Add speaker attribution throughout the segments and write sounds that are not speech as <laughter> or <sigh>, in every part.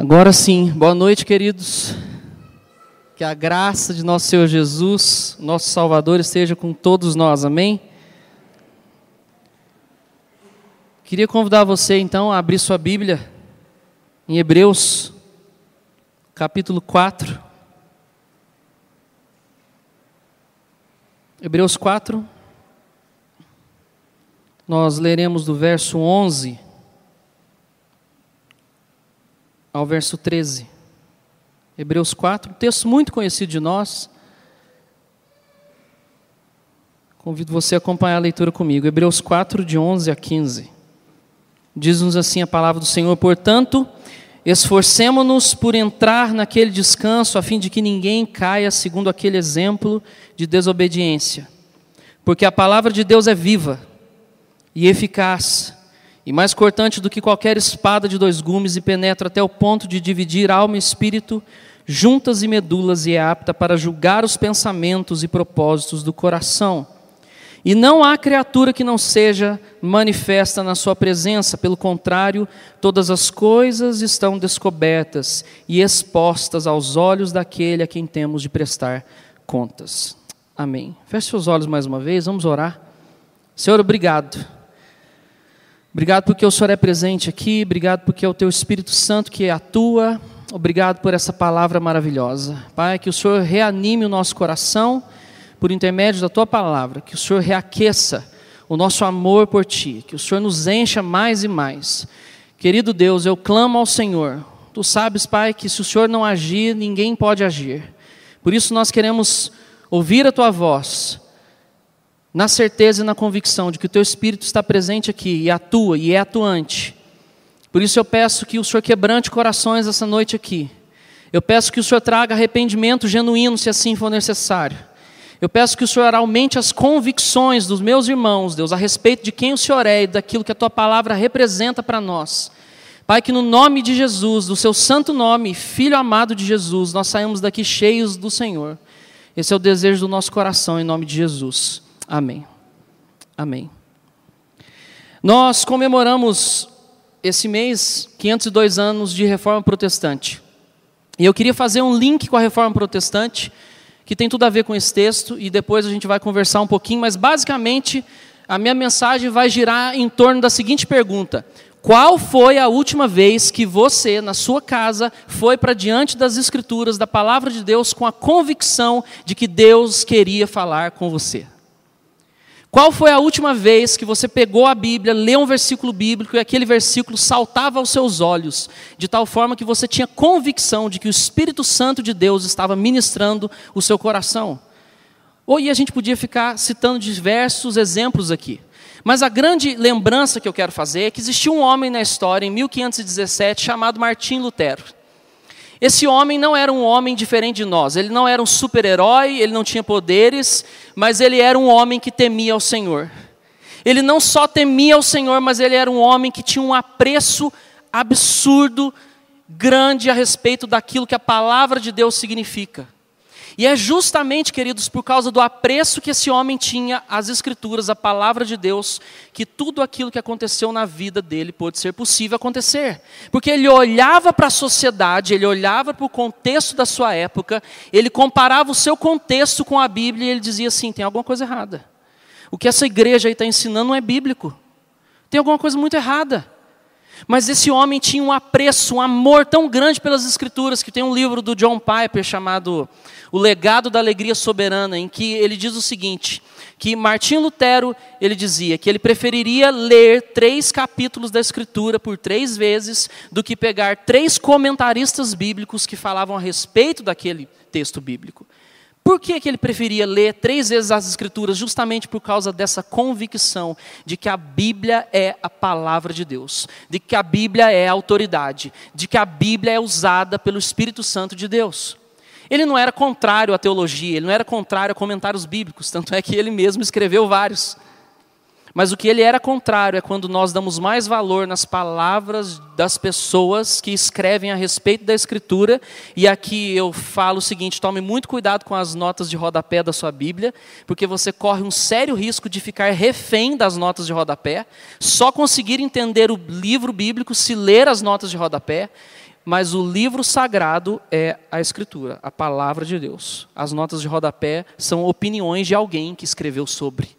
Speaker 1: Agora sim, boa noite, queridos. Que a graça de nosso Senhor Jesus, nosso Salvador, esteja com todos nós, amém? Queria convidar você então a abrir sua Bíblia em Hebreus, capítulo 4. Hebreus 4, nós leremos do verso 11 ao verso 13. Hebreus 4, um texto muito conhecido de nós. Convido você a acompanhar a leitura comigo. Hebreus 4, de 11 a 15. Diz-nos assim a palavra do Senhor: Portanto, esforcemo-nos por entrar naquele descanso, a fim de que ninguém caia segundo aquele exemplo de desobediência. Porque a palavra de Deus é viva e eficaz e mais cortante do que qualquer espada de dois gumes, e penetra até o ponto de dividir alma e espírito, juntas e medulas, e é apta para julgar os pensamentos e propósitos do coração. E não há criatura que não seja manifesta na sua presença, pelo contrário, todas as coisas estão descobertas e expostas aos olhos daquele a quem temos de prestar contas. Amém. Feche seus olhos mais uma vez, vamos orar. Senhor, obrigado Obrigado porque o Senhor é presente aqui, obrigado porque é o Teu Espírito Santo que atua, obrigado por essa palavra maravilhosa. Pai, que o Senhor reanime o nosso coração por intermédio da Tua palavra, que o Senhor reaqueça o nosso amor por Ti, que o Senhor nos encha mais e mais. Querido Deus, eu clamo ao Senhor. Tu sabes, Pai, que se o Senhor não agir, ninguém pode agir. Por isso nós queremos ouvir a Tua voz na certeza e na convicção de que o teu Espírito está presente aqui e atua e é atuante. Por isso eu peço que o Senhor quebrante corações essa noite aqui. Eu peço que o Senhor traga arrependimento genuíno, se assim for necessário. Eu peço que o Senhor aumente as convicções dos meus irmãos, Deus, a respeito de quem o Senhor é e daquilo que a tua palavra representa para nós. Pai, que no nome de Jesus, do seu santo nome, Filho amado de Jesus, nós saímos daqui cheios do Senhor. Esse é o desejo do nosso coração, em nome de Jesus. Amém. Amém. Nós comemoramos esse mês 502 anos de reforma protestante. E eu queria fazer um link com a reforma protestante, que tem tudo a ver com esse texto, e depois a gente vai conversar um pouquinho, mas basicamente a minha mensagem vai girar em torno da seguinte pergunta: Qual foi a última vez que você, na sua casa, foi para diante das Escrituras, da palavra de Deus, com a convicção de que Deus queria falar com você? Qual foi a última vez que você pegou a Bíblia, leu um versículo bíblico e aquele versículo saltava aos seus olhos, de tal forma que você tinha convicção de que o Espírito Santo de Deus estava ministrando o seu coração? Ou e a gente podia ficar citando diversos exemplos aqui. Mas a grande lembrança que eu quero fazer é que existiu um homem na história, em 1517, chamado Martim Lutero. Esse homem não era um homem diferente de nós, ele não era um super-herói, ele não tinha poderes, mas ele era um homem que temia ao Senhor. Ele não só temia ao Senhor, mas ele era um homem que tinha um apreço absurdo, grande a respeito daquilo que a palavra de Deus significa. E é justamente, queridos, por causa do apreço que esse homem tinha às Escrituras, à palavra de Deus, que tudo aquilo que aconteceu na vida dele pôde ser possível acontecer. Porque ele olhava para a sociedade, ele olhava para o contexto da sua época, ele comparava o seu contexto com a Bíblia e ele dizia assim: tem alguma coisa errada. O que essa igreja aí está ensinando não é bíblico. Tem alguma coisa muito errada. Mas esse homem tinha um apreço, um amor tão grande pelas Escrituras, que tem um livro do John Piper chamado O Legado da Alegria Soberana, em que ele diz o seguinte: que Martim Lutero ele dizia que ele preferiria ler três capítulos da Escritura por três vezes do que pegar três comentaristas bíblicos que falavam a respeito daquele texto bíblico. Por que, que ele preferia ler três vezes as Escrituras? Justamente por causa dessa convicção de que a Bíblia é a palavra de Deus, de que a Bíblia é a autoridade, de que a Bíblia é usada pelo Espírito Santo de Deus. Ele não era contrário à teologia, ele não era contrário a comentários bíblicos, tanto é que ele mesmo escreveu vários. Mas o que ele era contrário é quando nós damos mais valor nas palavras das pessoas que escrevem a respeito da Escritura. E aqui eu falo o seguinte: tome muito cuidado com as notas de rodapé da sua Bíblia, porque você corre um sério risco de ficar refém das notas de rodapé, só conseguir entender o livro bíblico se ler as notas de rodapé. mas o livro sagrado é a Escritura, a palavra de Deus. As notas de rodapé são opiniões de alguém que escreveu sobre.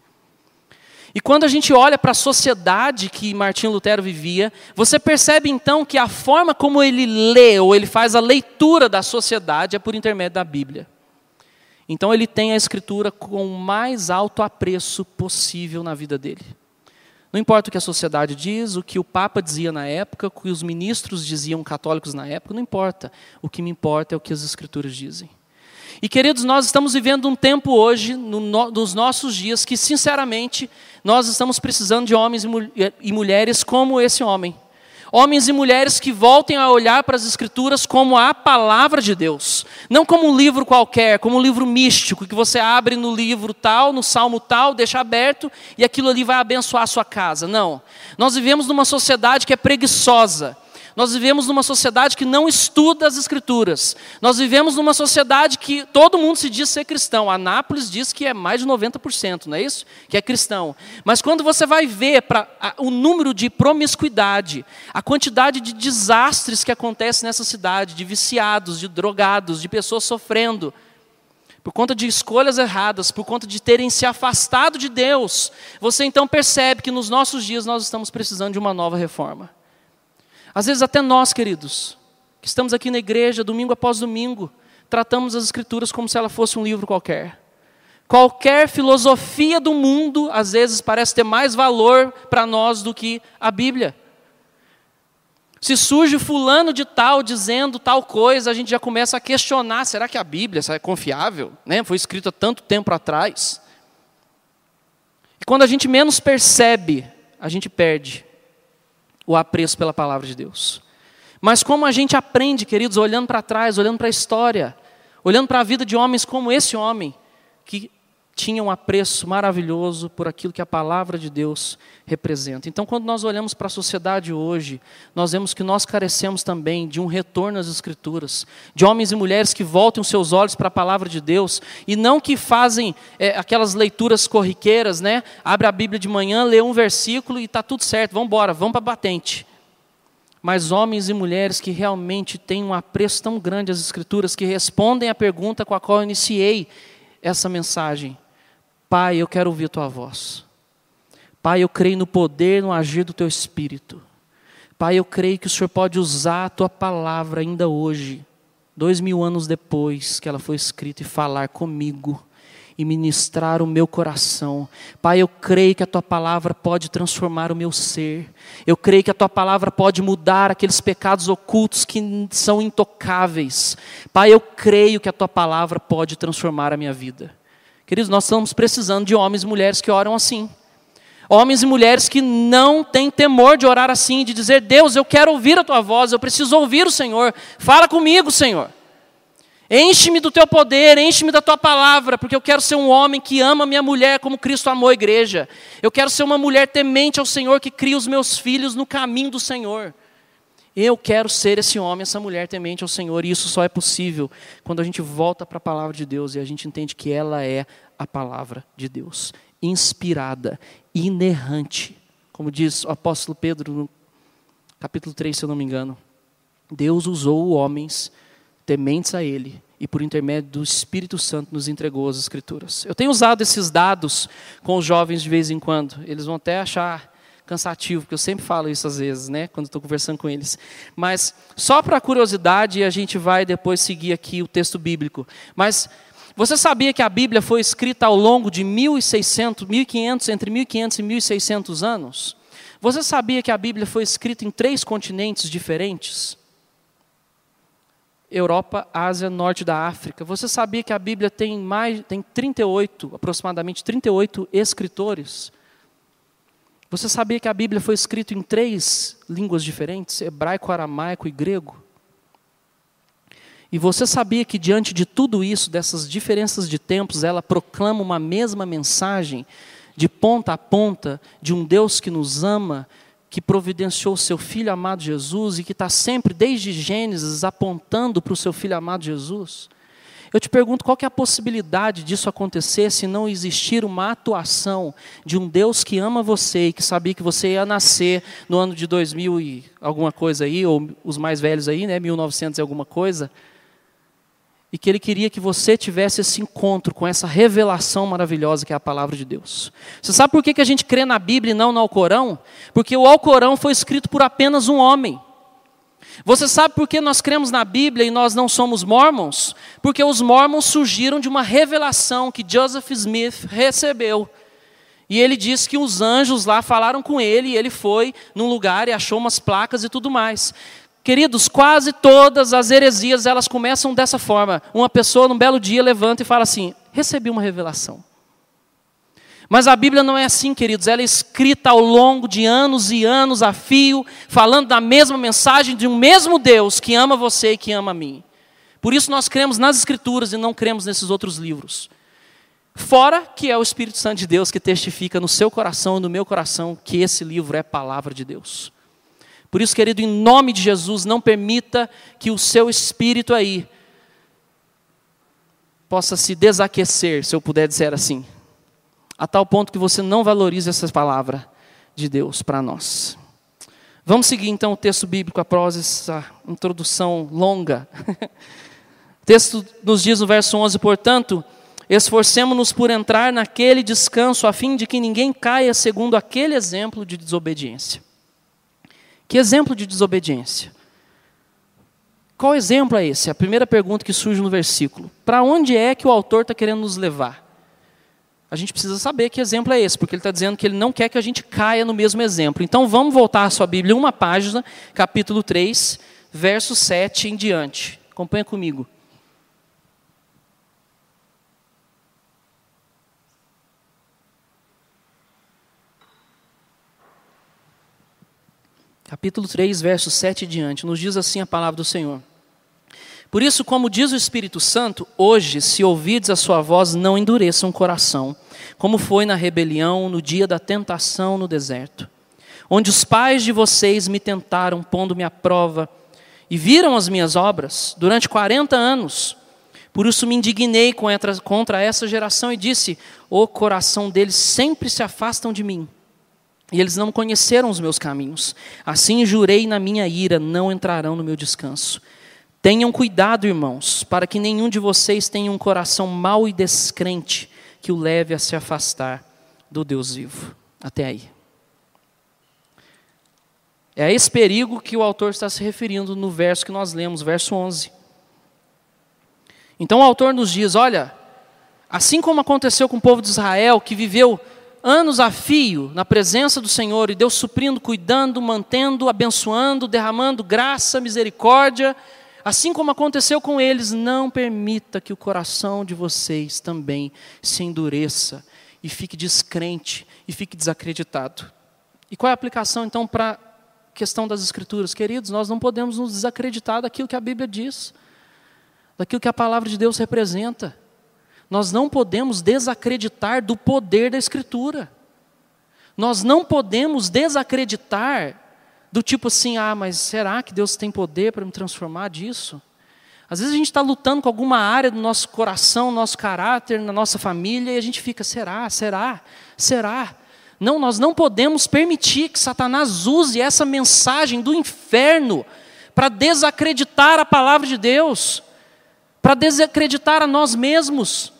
Speaker 1: E quando a gente olha para a sociedade que Martinho Lutero vivia, você percebe então que a forma como ele lê ou ele faz a leitura da sociedade é por intermédio da Bíblia. Então ele tem a escritura com o mais alto apreço possível na vida dele. Não importa o que a sociedade diz, o que o Papa dizia na época, o que os ministros diziam católicos na época, não importa. O que me importa é o que as Escrituras dizem. E queridos, nós estamos vivendo um tempo hoje, no, nos nossos dias, que sinceramente nós estamos precisando de homens e mulheres como esse homem Homens e mulheres que voltem a olhar para as Escrituras como a palavra de Deus. Não como um livro qualquer, como um livro místico, que você abre no livro tal, no salmo tal, deixa aberto e aquilo ali vai abençoar a sua casa. Não. Nós vivemos numa sociedade que é preguiçosa nós vivemos numa sociedade que não estuda as Escrituras. Nós vivemos numa sociedade que todo mundo se diz ser cristão. A Anápolis diz que é mais de 90%, não é isso? Que é cristão. Mas quando você vai ver pra, a, o número de promiscuidade, a quantidade de desastres que acontece nessa cidade, de viciados, de drogados, de pessoas sofrendo, por conta de escolhas erradas, por conta de terem se afastado de Deus, você então percebe que nos nossos dias nós estamos precisando de uma nova reforma. Às vezes, até nós, queridos, que estamos aqui na igreja, domingo após domingo, tratamos as Escrituras como se ela fosse um livro qualquer. Qualquer filosofia do mundo, às vezes, parece ter mais valor para nós do que a Bíblia. Se surge fulano de tal dizendo tal coisa, a gente já começa a questionar: será que a Bíblia é confiável? Né? Foi escrita tanto tempo atrás. E quando a gente menos percebe, a gente perde o apreço pela palavra de Deus. Mas como a gente aprende, queridos, olhando para trás, olhando para a história, olhando para a vida de homens como esse homem, que tinha um apreço maravilhoso por aquilo que a palavra de Deus representa. Então, quando nós olhamos para a sociedade hoje, nós vemos que nós carecemos também de um retorno às Escrituras, de homens e mulheres que voltem os seus olhos para a palavra de Deus e não que fazem é, aquelas leituras corriqueiras, né? Abre a Bíblia de manhã, lê um versículo e está tudo certo, vamos embora, vamos para a batente. Mas homens e mulheres que realmente têm um apreço tão grande às Escrituras, que respondem à pergunta com a qual eu iniciei essa mensagem Pai, eu quero ouvir a tua voz. Pai, eu creio no poder, no agir do teu espírito. Pai, eu creio que o Senhor pode usar a tua palavra ainda hoje, dois mil anos depois que ela foi escrita, e falar comigo e ministrar o meu coração. Pai, eu creio que a tua palavra pode transformar o meu ser. Eu creio que a tua palavra pode mudar aqueles pecados ocultos que são intocáveis. Pai, eu creio que a tua palavra pode transformar a minha vida. Queridos, nós estamos precisando de homens e mulheres que oram assim. Homens e mulheres que não têm temor de orar assim, de dizer: Deus, eu quero ouvir a tua voz, eu preciso ouvir o Senhor. Fala comigo, Senhor. Enche-me do teu poder, enche-me da tua palavra, porque eu quero ser um homem que ama minha mulher como Cristo amou a igreja. Eu quero ser uma mulher temente ao Senhor que cria os meus filhos no caminho do Senhor. Eu quero ser esse homem, essa mulher temente ao Senhor, e isso só é possível quando a gente volta para a palavra de Deus e a gente entende que ela é a palavra de Deus, inspirada, inerrante. Como diz o apóstolo Pedro no capítulo 3, se eu não me engano. Deus usou homens tementes a Ele e por intermédio do Espírito Santo nos entregou as Escrituras. Eu tenho usado esses dados com os jovens de vez em quando. Eles vão até achar cansativo, porque eu sempre falo isso às vezes, né, quando estou conversando com eles. Mas só para curiosidade, a gente vai depois seguir aqui o texto bíblico. Mas você sabia que a Bíblia foi escrita ao longo de 1600, 1500, entre 1500 e 1600 anos? Você sabia que a Bíblia foi escrita em três continentes diferentes? Europa, Ásia, Norte da África. Você sabia que a Bíblia tem mais tem 38, aproximadamente 38 escritores? Você sabia que a Bíblia foi escrita em três línguas diferentes: hebraico, aramaico e grego? E você sabia que diante de tudo isso, dessas diferenças de tempos, ela proclama uma mesma mensagem, de ponta a ponta, de um Deus que nos ama, que providenciou o seu Filho amado Jesus e que está sempre, desde Gênesis, apontando para o seu Filho amado Jesus? Eu te pergunto qual é a possibilidade disso acontecer se não existir uma atuação de um Deus que ama você e que sabia que você ia nascer no ano de 2000 e alguma coisa aí, ou os mais velhos aí, né, 1900 e alguma coisa, e que ele queria que você tivesse esse encontro com essa revelação maravilhosa que é a palavra de Deus. Você sabe por que, que a gente crê na Bíblia e não no Alcorão? Porque o Alcorão foi escrito por apenas um homem. Você sabe por que nós cremos na Bíblia e nós não somos mormons? Porque os mormons surgiram de uma revelação que Joseph Smith recebeu. E ele disse que os anjos lá falaram com ele e ele foi num lugar e achou umas placas e tudo mais. Queridos, quase todas as heresias elas começam dessa forma. Uma pessoa num belo dia levanta e fala assim: "Recebi uma revelação". Mas a Bíblia não é assim, queridos. Ela é escrita ao longo de anos e anos a fio, falando da mesma mensagem de um mesmo Deus que ama você e que ama a mim. Por isso nós cremos nas Escrituras e não cremos nesses outros livros. Fora que é o Espírito Santo de Deus que testifica no seu coração e no meu coração que esse livro é palavra de Deus. Por isso, querido, em nome de Jesus, não permita que o seu espírito aí possa se desaquecer, se eu puder dizer assim, a tal ponto que você não valorize essa palavra de Deus para nós. Vamos seguir então o texto bíblico após essa introdução longa. o <laughs> texto nos diz no verso 11: portanto, esforcemos-nos por entrar naquele descanso, a fim de que ninguém caia segundo aquele exemplo de desobediência. Que exemplo de desobediência? Qual exemplo é esse? A primeira pergunta que surge no versículo. Para onde é que o autor está querendo nos levar? A gente precisa saber que exemplo é esse, porque ele está dizendo que ele não quer que a gente caia no mesmo exemplo. Então vamos voltar à sua Bíblia, uma página, capítulo 3, verso 7 em diante. Acompanha comigo. Capítulo 3, verso 7 e diante, nos diz assim a palavra do Senhor. Por isso, como diz o Espírito Santo, hoje, se ouvides a sua voz, não endureçam o coração, como foi na rebelião, no dia da tentação no deserto, onde os pais de vocês me tentaram, pondo-me à prova, e viram as minhas obras durante 40 anos. Por isso me indignei contra essa geração e disse: O coração deles sempre se afastam de mim e eles não conheceram os meus caminhos. Assim jurei na minha ira, não entrarão no meu descanso. Tenham cuidado, irmãos, para que nenhum de vocês tenha um coração mau e descrente que o leve a se afastar do Deus vivo. Até aí. É a esse perigo que o autor está se referindo no verso que nós lemos, verso 11. Então o autor nos diz: olha, assim como aconteceu com o povo de Israel, que viveu anos a fio na presença do Senhor e Deus suprindo, cuidando, mantendo, abençoando, derramando graça, misericórdia, assim como aconteceu com eles, não permita que o coração de vocês também se endureça e fique descrente e fique desacreditado. E qual é a aplicação então para a questão das Escrituras? Queridos, nós não podemos nos desacreditar daquilo que a Bíblia diz, daquilo que a palavra de Deus representa. Nós não podemos desacreditar do poder da Escritura. Nós não podemos desacreditar do tipo assim, ah, mas será que Deus tem poder para me transformar disso? Às vezes a gente está lutando com alguma área do nosso coração, nosso caráter, na nossa família, e a gente fica, será, será, será? Não, nós não podemos permitir que Satanás use essa mensagem do inferno para desacreditar a palavra de Deus, para desacreditar a nós mesmos.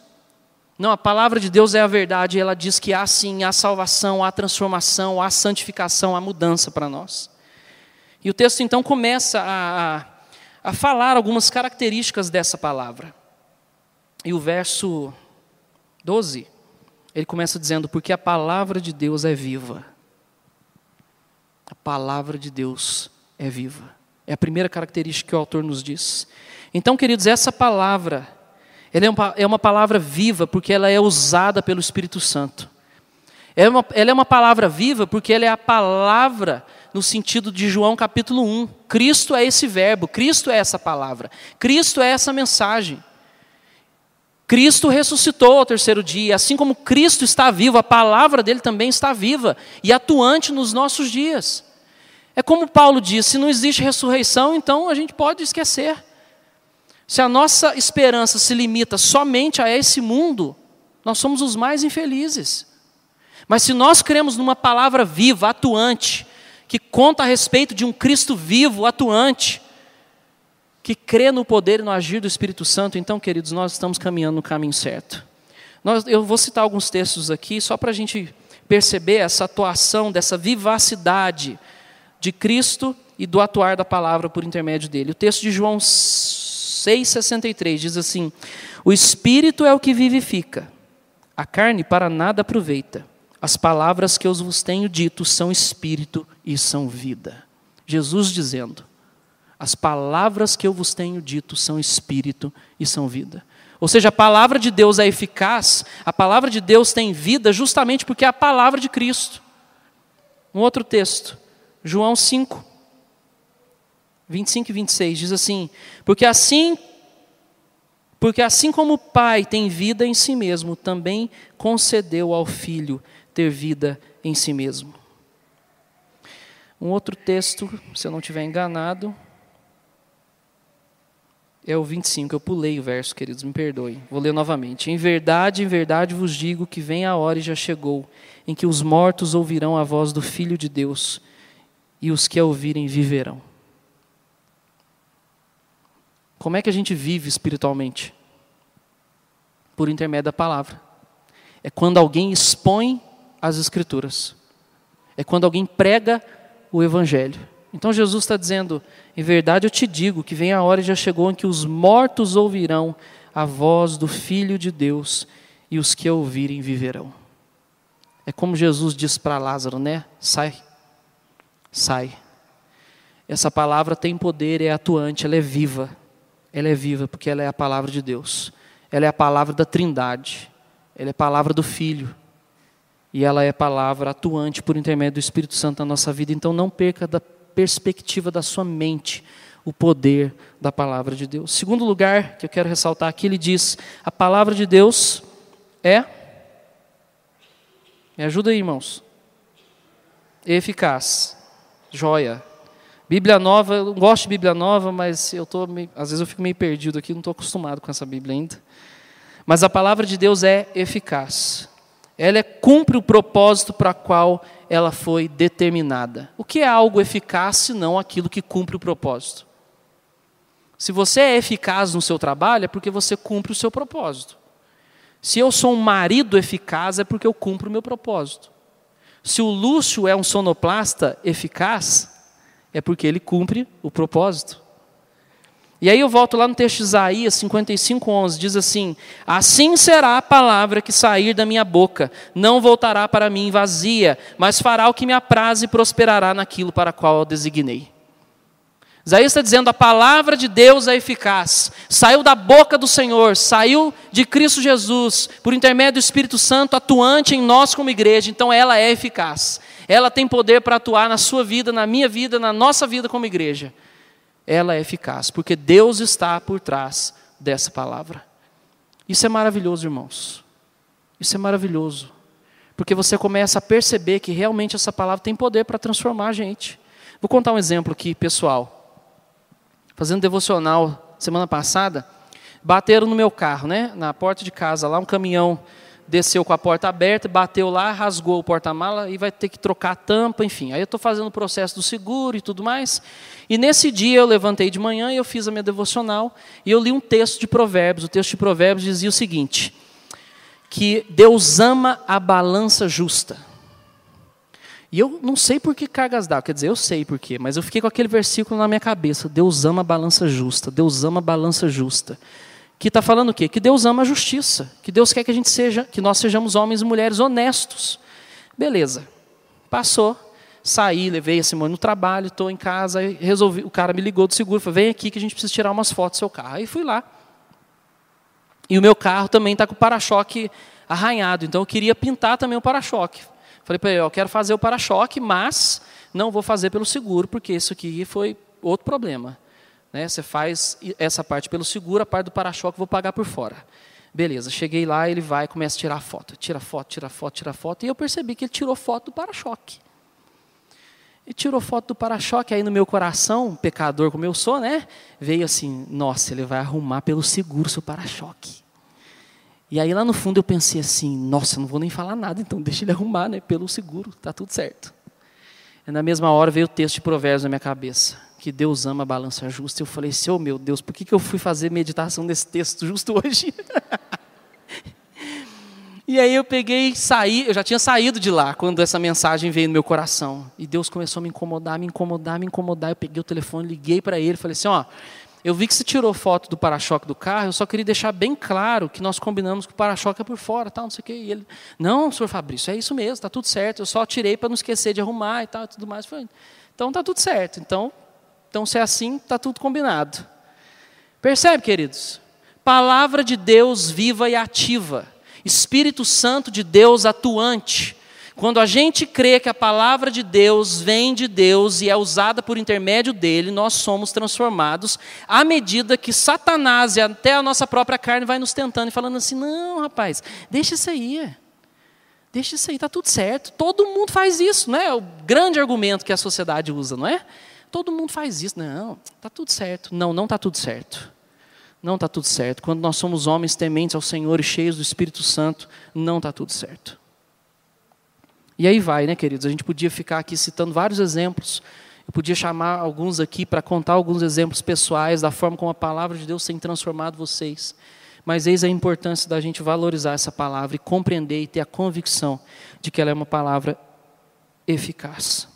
Speaker 1: Não, a palavra de Deus é a verdade, ela diz que há sim, há salvação, há transformação, há santificação, há mudança para nós. E o texto então começa a, a, a falar algumas características dessa palavra. E o verso 12, ele começa dizendo: Porque a palavra de Deus é viva. A palavra de Deus é viva. É a primeira característica que o autor nos diz. Então, queridos, essa palavra ela é uma, é uma palavra viva porque ela é usada pelo Espírito Santo. É uma, ela é uma palavra viva porque ela é a palavra no sentido de João capítulo 1. Cristo é esse verbo, Cristo é essa palavra, Cristo é essa mensagem. Cristo ressuscitou ao terceiro dia, assim como Cristo está vivo, a palavra dele também está viva e atuante nos nossos dias. É como Paulo diz: se não existe ressurreição, então a gente pode esquecer. Se a nossa esperança se limita somente a esse mundo, nós somos os mais infelizes. Mas se nós cremos numa palavra viva, atuante, que conta a respeito de um Cristo vivo, atuante, que crê no poder e no agir do Espírito Santo, então, queridos, nós estamos caminhando no caminho certo. Nós, eu vou citar alguns textos aqui, só para a gente perceber essa atuação, dessa vivacidade de Cristo e do atuar da palavra por intermédio dele. O texto de João 6,63 diz assim: O Espírito é o que vivifica, a carne para nada aproveita. As palavras que eu vos tenho dito são espírito e são vida. Jesus dizendo: As palavras que eu vos tenho dito são espírito e são vida. Ou seja, a palavra de Deus é eficaz, a palavra de Deus tem vida justamente porque é a palavra de Cristo. Um outro texto, João 5, 25 e 26, diz assim: Porque assim porque assim como o Pai tem vida em si mesmo, também concedeu ao Filho ter vida em si mesmo. Um outro texto, se eu não estiver enganado, é o 25. Eu pulei o verso, queridos, me perdoem. Vou ler novamente. Em verdade, em verdade vos digo que vem a hora e já chegou, em que os mortos ouvirão a voz do Filho de Deus, e os que a ouvirem viverão. Como é que a gente vive espiritualmente? Por intermédio da palavra. É quando alguém expõe as Escrituras. É quando alguém prega o Evangelho. Então Jesus está dizendo: em verdade eu te digo que vem a hora e já chegou em que os mortos ouvirão a voz do Filho de Deus e os que a ouvirem viverão. É como Jesus diz para Lázaro, né? Sai, sai. Essa palavra tem poder, é atuante, ela é viva. Ela é viva porque ela é a palavra de Deus. Ela é a palavra da Trindade. Ela é a palavra do Filho. E ela é a palavra atuante por intermédio do Espírito Santo na nossa vida. Então não perca da perspectiva da sua mente o poder da palavra de Deus. Segundo lugar que eu quero ressaltar aqui, ele diz: a palavra de Deus é. Me ajuda aí, irmãos. Eficaz. Joia. Bíblia nova, eu gosto de Bíblia nova, mas eu tô meio, às vezes eu fico meio perdido aqui, não estou acostumado com essa Bíblia ainda. Mas a palavra de Deus é eficaz. Ela é, cumpre o propósito para qual ela foi determinada. O que é algo eficaz se não aquilo que cumpre o propósito? Se você é eficaz no seu trabalho, é porque você cumpre o seu propósito. Se eu sou um marido eficaz, é porque eu cumpro o meu propósito. Se o Lúcio é um sonoplasta eficaz, é porque ele cumpre o propósito. E aí eu volto lá no texto de Isaías 55, 11, diz assim: Assim será a palavra que sair da minha boca, não voltará para mim vazia, mas fará o que me apraz e prosperará naquilo para qual eu designei. Isaías está dizendo: a palavra de Deus é eficaz, saiu da boca do Senhor, saiu de Cristo Jesus, por intermédio do Espírito Santo atuante em nós como igreja, então ela é eficaz. Ela tem poder para atuar na sua vida, na minha vida, na nossa vida como igreja ela é eficaz, porque Deus está por trás dessa palavra. Isso é maravilhoso, irmãos. Isso é maravilhoso. Porque você começa a perceber que realmente essa palavra tem poder para transformar a gente. Vou contar um exemplo aqui, pessoal. Fazendo devocional semana passada, bateram no meu carro, né? Na porta de casa lá, um caminhão desceu com a porta aberta, bateu lá, rasgou o porta-mala e vai ter que trocar a tampa, enfim. Aí eu estou fazendo o processo do seguro e tudo mais. E nesse dia eu levantei de manhã e eu fiz a minha devocional e eu li um texto de Provérbios. O texto de Provérbios dizia o seguinte: que Deus ama a balança justa. E eu não sei por que cargas dá, quer dizer, eu sei por quê, mas eu fiquei com aquele versículo na minha cabeça: Deus ama a balança justa, Deus ama a balança justa que está falando o quê? Que Deus ama a justiça, que Deus quer que a gente seja, que nós sejamos homens e mulheres honestos. Beleza. Passou, saí, levei a Simone no trabalho, estou em casa, resolvi, o cara me ligou do seguro, falou, vem aqui que a gente precisa tirar umas fotos do seu carro. Aí fui lá. E o meu carro também está com o para-choque arranhado, então eu queria pintar também o para-choque. Falei para ele, eu quero fazer o para-choque, mas não vou fazer pelo seguro, porque isso aqui foi outro problema. Né? Você faz essa parte pelo seguro, a parte do para-choque vou pagar por fora. Beleza, cheguei lá, ele vai começa a tirar foto. Tira foto, tira foto, tira foto. E eu percebi que ele tirou foto do para-choque. e tirou foto do para-choque. Aí no meu coração, pecador como eu sou, né? Veio assim: nossa, ele vai arrumar pelo seguro seu para-choque. E aí lá no fundo eu pensei assim: nossa, não vou nem falar nada, então deixa ele arrumar, né? Pelo seguro, tá tudo certo. E na mesma hora veio o texto de Provérbios na minha cabeça: que Deus ama a balança justa. Eu falei assim: oh meu Deus, por que, que eu fui fazer meditação desse texto justo hoje? <laughs> E aí eu peguei, saí, eu já tinha saído de lá quando essa mensagem veio no meu coração. E Deus começou a me incomodar, me incomodar, me incomodar. Eu peguei o telefone, liguei para ele, falei assim, ó, eu vi que você tirou foto do para-choque do carro, eu só queria deixar bem claro que nós combinamos que o para-choque é por fora, tal, não sei o quê. E ele, não, senhor Fabrício, é isso mesmo, está tudo certo. Eu só tirei para não esquecer de arrumar e tal, e tudo mais. Então está tudo certo. Então, então se é assim, está tudo combinado. Percebe, queridos? Palavra de Deus viva e ativa Espírito Santo de Deus atuante. Quando a gente crê que a palavra de Deus vem de Deus e é usada por intermédio dele, nós somos transformados à medida que Satanás e até a nossa própria carne vai nos tentando e falando assim: não, rapaz, deixa isso aí. Deixa isso aí, está tudo certo. Todo mundo faz isso, não é? O grande argumento que a sociedade usa, não é? Todo mundo faz isso. Não, está tudo certo. Não, não está tudo certo não está tudo certo. Quando nós somos homens tementes ao Senhor e cheios do Espírito Santo, não está tudo certo. E aí vai, né, queridos? A gente podia ficar aqui citando vários exemplos. Eu podia chamar alguns aqui para contar alguns exemplos pessoais da forma como a palavra de Deus tem transformado vocês. Mas eis a importância da gente valorizar essa palavra e compreender e ter a convicção de que ela é uma palavra eficaz.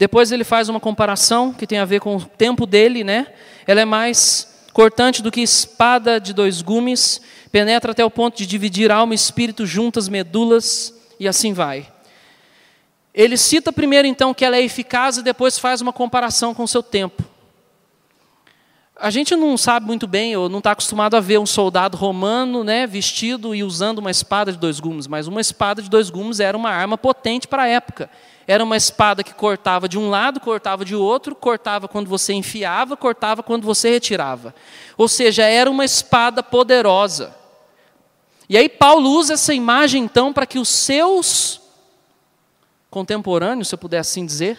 Speaker 1: Depois ele faz uma comparação que tem a ver com o tempo dele, né? Ela é mais cortante do que espada de dois gumes, penetra até o ponto de dividir alma e espírito juntas medulas e assim vai. Ele cita primeiro então que ela é eficaz e depois faz uma comparação com o seu tempo. A gente não sabe muito bem, ou não está acostumado a ver um soldado romano né, vestido e usando uma espada de dois gumes, mas uma espada de dois gumes era uma arma potente para a época. Era uma espada que cortava de um lado, cortava de outro, cortava quando você enfiava, cortava quando você retirava. Ou seja, era uma espada poderosa. E aí Paulo usa essa imagem então para que os seus contemporâneos, se eu puder assim dizer,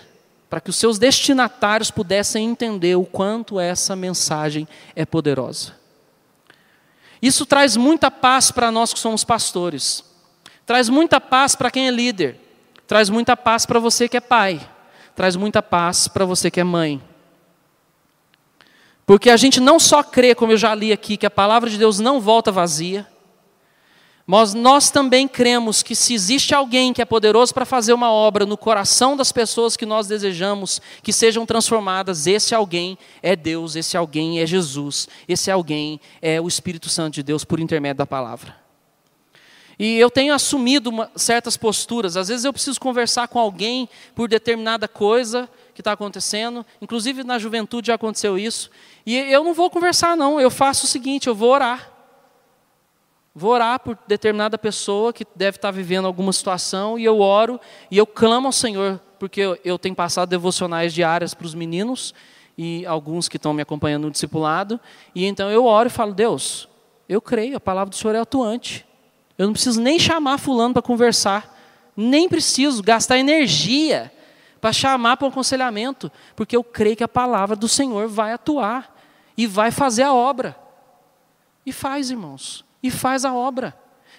Speaker 1: para que os seus destinatários pudessem entender o quanto essa mensagem é poderosa. Isso traz muita paz para nós que somos pastores. Traz muita paz para quem é líder traz muita paz para você que é pai, traz muita paz para você que é mãe. Porque a gente não só crê, como eu já li aqui, que a palavra de Deus não volta vazia, mas nós também cremos que se existe alguém que é poderoso para fazer uma obra no coração das pessoas que nós desejamos que sejam transformadas, esse alguém é Deus, esse alguém é Jesus, esse alguém é o Espírito Santo de Deus por intermédio da palavra. E eu tenho assumido uma, certas posturas. Às vezes eu preciso conversar com alguém por determinada coisa que está acontecendo. Inclusive na juventude já aconteceu isso. E eu não vou conversar, não. Eu faço o seguinte: eu vou orar. Vou orar por determinada pessoa que deve estar vivendo alguma situação. E eu oro e eu clamo ao Senhor. Porque eu, tenho passado devocionais diárias para os meninos e alguns que estão me acompanhando no discipulado. E então eu oro e falo: Deus, eu creio, a palavra do Senhor é atuante. Eu não preciso nem chamar fulano para conversar, nem preciso gastar energia para chamar para um aconselhamento, porque eu creio que a palavra do Senhor vai atuar e vai fazer a obra. E faz, irmãos, e faz a obra.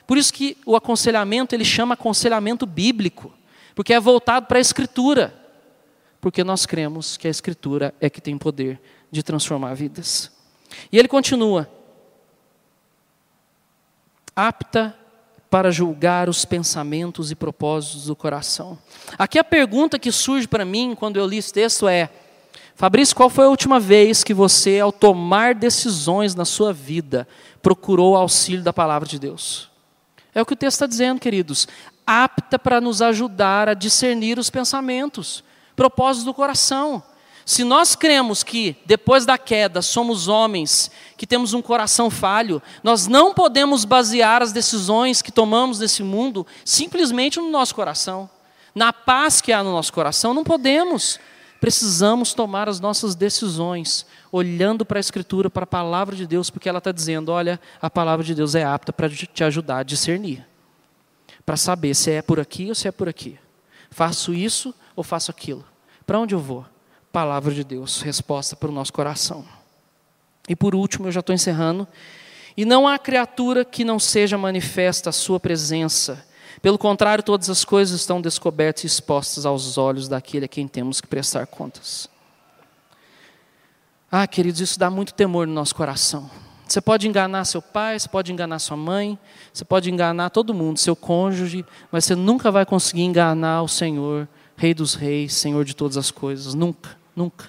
Speaker 1: Por isso que o aconselhamento ele chama aconselhamento bíblico, porque é voltado para a Escritura, porque nós cremos que a Escritura é que tem poder de transformar vidas. E ele continua: apta para julgar os pensamentos e propósitos do coração. Aqui a pergunta que surge para mim quando eu li esse texto é: Fabrício, qual foi a última vez que você, ao tomar decisões na sua vida, procurou o auxílio da palavra de Deus? É o que o texto está dizendo, queridos. Apta para nos ajudar a discernir os pensamentos, propósitos do coração. Se nós cremos que depois da queda somos homens que temos um coração falho, nós não podemos basear as decisões que tomamos nesse mundo simplesmente no nosso coração, na paz que há no nosso coração, não podemos. Precisamos tomar as nossas decisões olhando para a Escritura, para a palavra de Deus, porque ela está dizendo: olha, a palavra de Deus é apta para te ajudar a discernir, para saber se é por aqui ou se é por aqui. Faço isso ou faço aquilo? Para onde eu vou? Palavra de Deus, resposta para o nosso coração. E por último, eu já estou encerrando. E não há criatura que não seja manifesta a sua presença. Pelo contrário, todas as coisas estão descobertas e expostas aos olhos daquele a quem temos que prestar contas. Ah, queridos, isso dá muito temor no nosso coração. Você pode enganar seu pai, você pode enganar sua mãe, você pode enganar todo mundo, seu cônjuge, mas você nunca vai conseguir enganar o Senhor, Rei dos Reis, Senhor de todas as coisas. Nunca, nunca,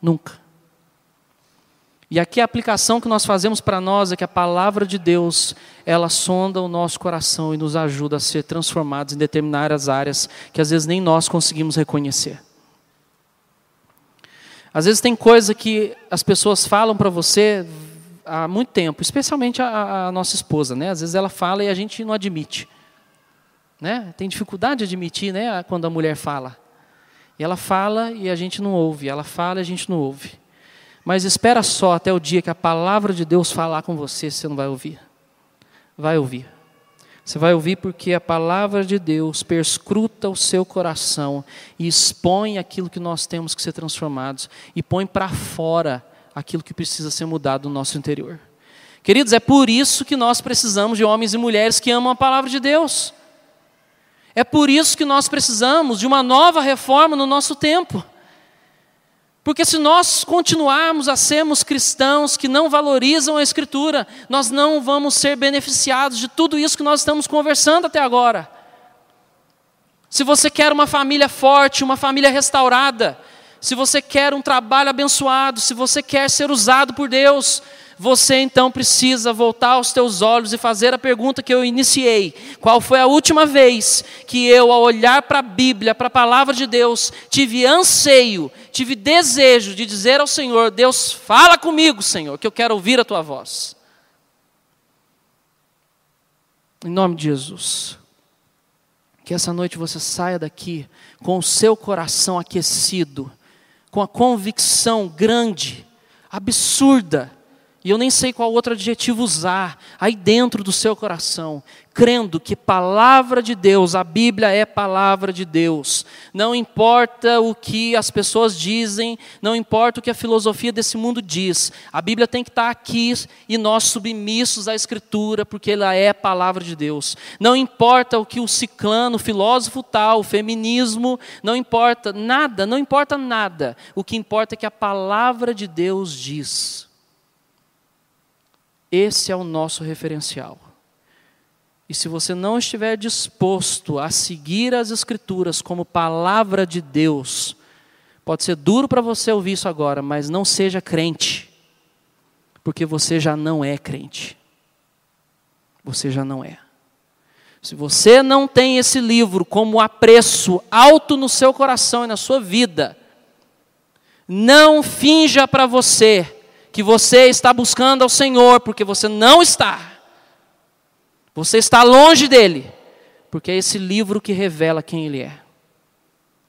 Speaker 1: nunca. E aqui a aplicação que nós fazemos para nós é que a palavra de Deus, ela sonda o nosso coração e nos ajuda a ser transformados em determinadas áreas que às vezes nem nós conseguimos reconhecer. Às vezes tem coisa que as pessoas falam para você há muito tempo, especialmente a, a, nossa esposa, né? Às vezes ela fala e a gente não admite, né? Tem dificuldade de admitir, né? Quando a mulher fala, e ela fala e a gente não ouve, ela fala e a gente não ouve. Mas espera só até o dia que a palavra de Deus falar com você, você não vai ouvir. Vai ouvir. Você vai ouvir porque a palavra de Deus perscruta o seu coração e expõe aquilo que nós temos que ser transformados e põe para fora aquilo que precisa ser mudado no nosso interior. Queridos, é por isso que nós precisamos de homens e mulheres que amam a palavra de Deus. É por isso que nós precisamos de uma nova reforma no nosso tempo. Porque se nós continuarmos a sermos cristãos que não valorizam a Escritura, nós não vamos ser beneficiados de tudo isso que nós estamos conversando até agora. Se você quer uma família forte, uma família restaurada, se você quer um trabalho abençoado, se você quer ser usado por Deus, você então precisa voltar aos teus olhos e fazer a pergunta que eu iniciei: qual foi a última vez que eu, ao olhar para a Bíblia, para a palavra de Deus, tive anseio, tive desejo de dizer ao Senhor: Deus, fala comigo, Senhor, que eu quero ouvir a tua voz. Em nome de Jesus. Que essa noite você saia daqui com o seu coração aquecido, com a convicção grande, absurda, e eu nem sei qual outro adjetivo usar, aí dentro do seu coração, crendo que palavra de Deus, a Bíblia é palavra de Deus. Não importa o que as pessoas dizem, não importa o que a filosofia desse mundo diz, a Bíblia tem que estar aqui e nós submissos à Escritura, porque ela é palavra de Deus. Não importa o que o ciclano, o filósofo tal, o feminismo, não importa nada, não importa nada. O que importa é que a palavra de Deus diz. Esse é o nosso referencial. E se você não estiver disposto a seguir as Escrituras como palavra de Deus, pode ser duro para você ouvir isso agora, mas não seja crente, porque você já não é crente. Você já não é. Se você não tem esse livro como apreço alto no seu coração e na sua vida, não finja para você que você está buscando ao Senhor, porque você não está. Você está longe dele, porque é esse livro que revela quem ele é.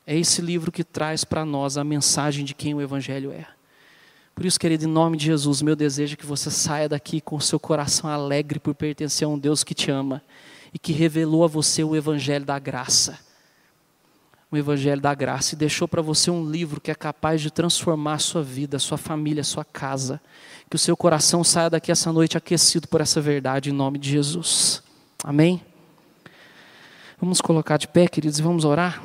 Speaker 1: É esse livro que traz para nós a mensagem de quem o Evangelho é. Por isso, querido, em nome de Jesus, meu desejo é que você saia daqui com o seu coração alegre por pertencer a um Deus que te ama e que revelou a você o Evangelho da graça o Evangelho da Graça e deixou para você um livro que é capaz de transformar a sua vida, a sua família, a sua casa. Que o seu coração saia daqui essa noite aquecido por essa verdade, em nome de Jesus. Amém? Vamos colocar de pé, queridos, e vamos orar.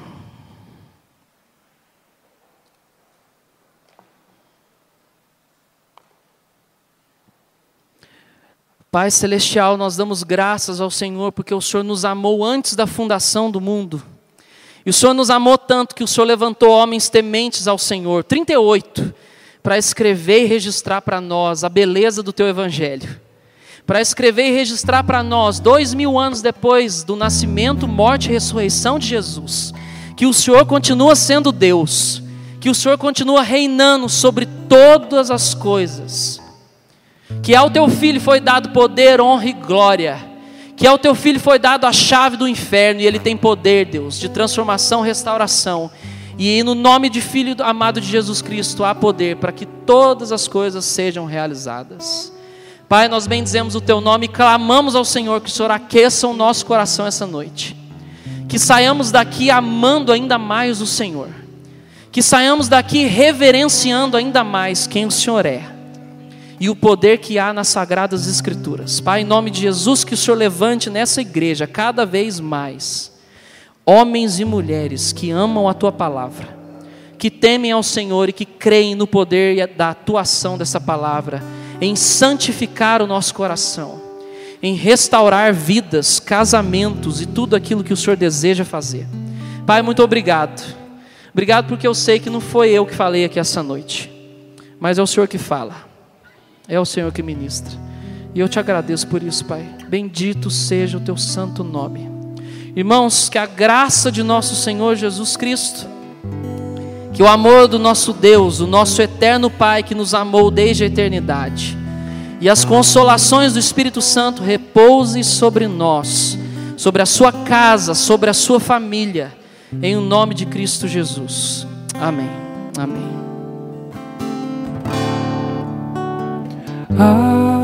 Speaker 1: Pai Celestial, nós damos graças ao Senhor porque o Senhor nos amou antes da fundação do mundo. E o Senhor nos amou tanto que o Senhor levantou homens tementes ao Senhor, 38, para escrever e registrar para nós a beleza do teu evangelho. Para escrever e registrar para nós, dois mil anos depois do nascimento, morte e ressurreição de Jesus, que o Senhor continua sendo Deus, que o Senhor continua reinando sobre todas as coisas, que ao teu filho foi dado poder, honra e glória que ao teu filho foi dado a chave do inferno e ele tem poder, Deus, de transformação, restauração. E no nome de filho amado de Jesus Cristo há poder para que todas as coisas sejam realizadas. Pai, nós bendizemos o teu nome e clamamos ao Senhor que o Senhor aqueça o nosso coração essa noite. que saiamos daqui amando ainda mais o Senhor, que saiamos daqui reverenciando ainda mais quem o Senhor é e o poder que há nas sagradas Escrituras. Pai, em nome de Jesus, que o Senhor levante nessa igreja cada vez mais homens e mulheres que amam a tua palavra, que temem ao Senhor e que creem no poder da atuação dessa palavra em santificar o nosso coração, em restaurar vidas, casamentos e tudo aquilo que o Senhor deseja fazer. Pai, muito obrigado. Obrigado porque eu sei que não foi eu que falei aqui essa noite, mas é o Senhor que fala, é o Senhor que ministra. E eu te agradeço por isso, Pai. Bendito seja o teu santo nome. Irmãos, que a graça de nosso Senhor Jesus Cristo, que o amor do nosso Deus, o nosso eterno Pai que nos amou desde a eternidade, e as consolações do Espírito Santo repousem sobre nós, sobre a sua casa, sobre a sua família, em o nome de Cristo Jesus. Amém. Amém. Ah.